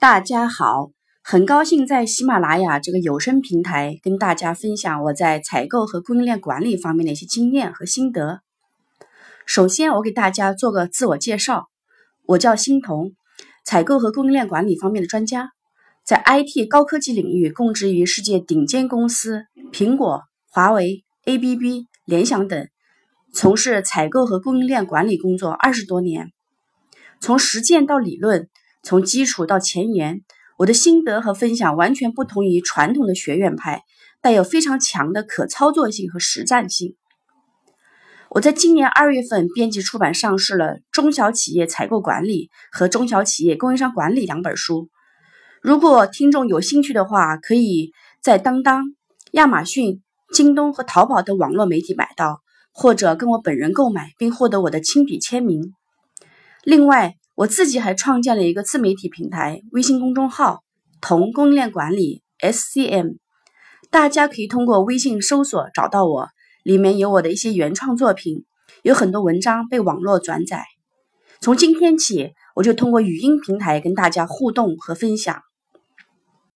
大家好，很高兴在喜马拉雅这个有声平台跟大家分享我在采购和供应链管理方面的一些经验和心得。首先，我给大家做个自我介绍，我叫欣彤，采购和供应链管理方面的专家，在 IT 高科技领域供职于世界顶尖公司苹果、华为、ABB、联想等，从事采购和供应链管理工作二十多年，从实践到理论。从基础到前沿，我的心得和分享完全不同于传统的学院派，带有非常强的可操作性和实战性。我在今年二月份编辑出版上市了《中小企业采购管理》和《中小企业供应商管理》两本书。如果听众有兴趣的话，可以在当当、亚马逊、京东和淘宝等网络媒体买到，或者跟我本人购买，并获得我的亲笔签名。另外，我自己还创建了一个自媒体平台，微信公众号“同供应链管理 SCM”，大家可以通过微信搜索找到我，里面有我的一些原创作品，有很多文章被网络转载。从今天起，我就通过语音平台跟大家互动和分享。